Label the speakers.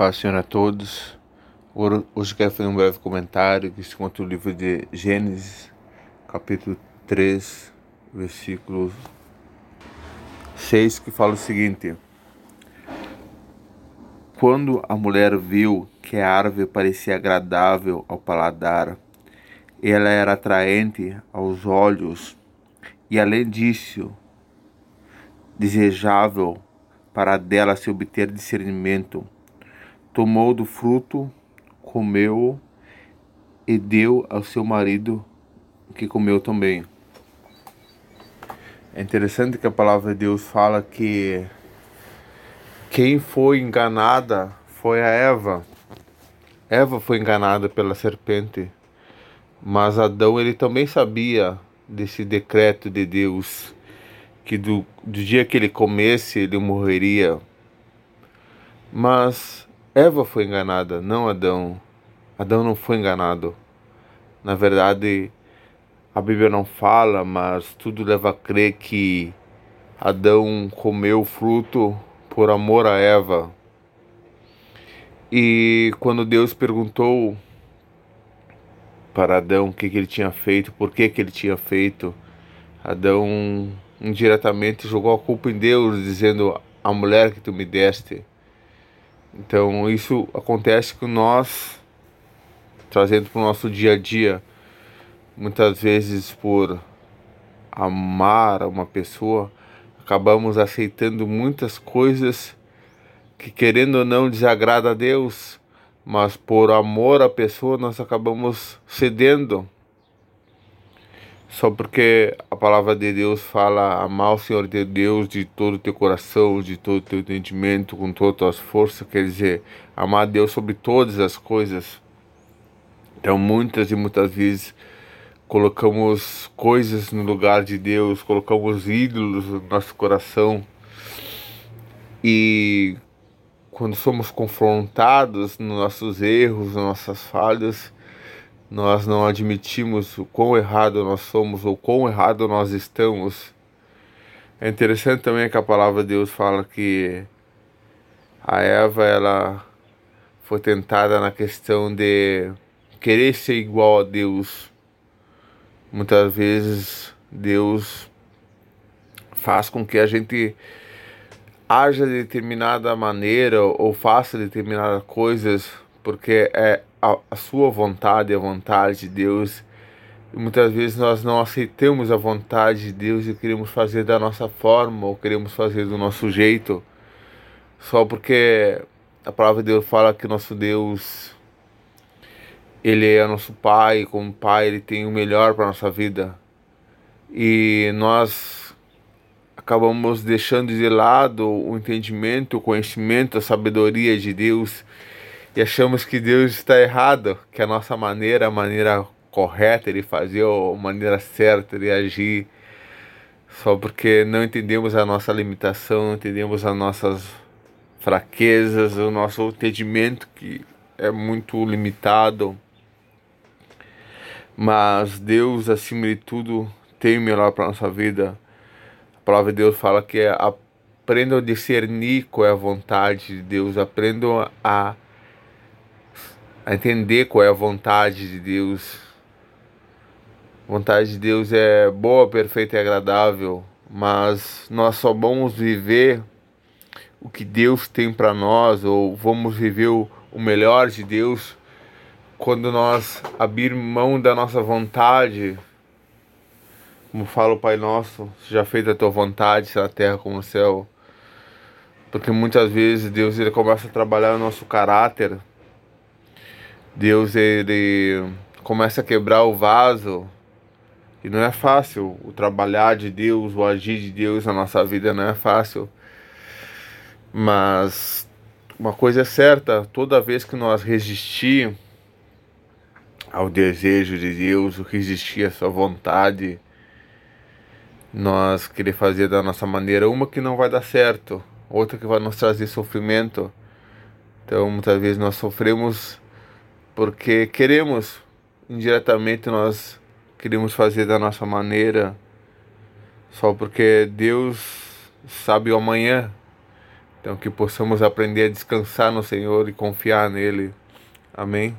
Speaker 1: Paz Senhor a todos. Hoje quero fazer um breve comentário que se conta o livro de Gênesis, capítulo 3, versículo 6, que fala o seguinte: Quando a mulher viu que a árvore parecia agradável ao paladar, ela era atraente aos olhos e, além disso, desejável para dela se obter discernimento, tomou do fruto, comeu e deu ao seu marido, que comeu também. É interessante que a palavra de Deus fala que quem foi enganada foi a Eva. Eva foi enganada pela serpente, mas Adão ele também sabia desse decreto de Deus que do, do dia que ele comesse ele morreria. Mas Eva foi enganada, não Adão. Adão não foi enganado. Na verdade, a Bíblia não fala, mas tudo leva a crer que Adão comeu o fruto por amor a Eva. E quando Deus perguntou para Adão o que, que ele tinha feito, por que, que ele tinha feito, Adão indiretamente jogou a culpa em Deus, dizendo: A mulher que tu me deste. Então, isso acontece com nós, trazendo para o nosso dia a dia. Muitas vezes, por amar uma pessoa, acabamos aceitando muitas coisas que, querendo ou não, desagrada a Deus, mas por amor à pessoa, nós acabamos cedendo só porque a palavra de Deus fala amar o Senhor de Deus de todo o teu coração, de todo o teu entendimento, com todas as tuas forças, quer dizer, amar Deus sobre todas as coisas. Então, muitas e muitas vezes colocamos coisas no lugar de Deus, colocamos ídolos no nosso coração e quando somos confrontados nos nossos erros, nas nossas falhas, nós não admitimos o quão errado nós somos ou quão errado nós estamos. É interessante também que a palavra de Deus fala que a Eva ela foi tentada na questão de querer ser igual a Deus. Muitas vezes Deus faz com que a gente haja de determinada maneira ou faça determinadas coisas porque é a, a sua vontade, a vontade de Deus. E muitas vezes nós não aceitamos a vontade de Deus e queremos fazer da nossa forma ou queremos fazer do nosso jeito, só porque a palavra de Deus fala que nosso Deus ele é nosso pai, como pai ele tem o melhor para nossa vida. E nós acabamos deixando de lado o entendimento, o conhecimento, a sabedoria de Deus e achamos que Deus está errado, que a nossa maneira, a maneira correta de fazer, ou a maneira certa de agir, só porque não entendemos a nossa limitação, não entendemos as nossas fraquezas, o nosso entendimento que é muito limitado. Mas Deus, acima de tudo, tem o melhor para a nossa vida. A palavra de Deus fala que é, aprendam a discernir qual é a vontade de Deus, aprendam a a entender qual é a vontade de Deus. A vontade de Deus é boa, perfeita e agradável, mas nós só vamos viver o que Deus tem para nós, ou vamos viver o, o melhor de Deus quando nós abrir mão da nossa vontade. Como fala o Pai Nosso, seja feita a tua vontade, na terra como no céu. Porque muitas vezes Deus ele começa a trabalhar o nosso caráter Deus ele começa a quebrar o vaso e não é fácil o trabalhar de Deus, o agir de Deus na nossa vida não é fácil. Mas uma coisa é certa, toda vez que nós resistir ao desejo de Deus, o resistir à sua vontade, nós querer fazer da nossa maneira, uma que não vai dar certo, outra que vai nos trazer sofrimento. Então, muitas vezes nós sofremos porque queremos, indiretamente nós queremos fazer da nossa maneira, só porque Deus sabe o amanhã. Então que possamos aprender a descansar no Senhor e confiar nele. Amém.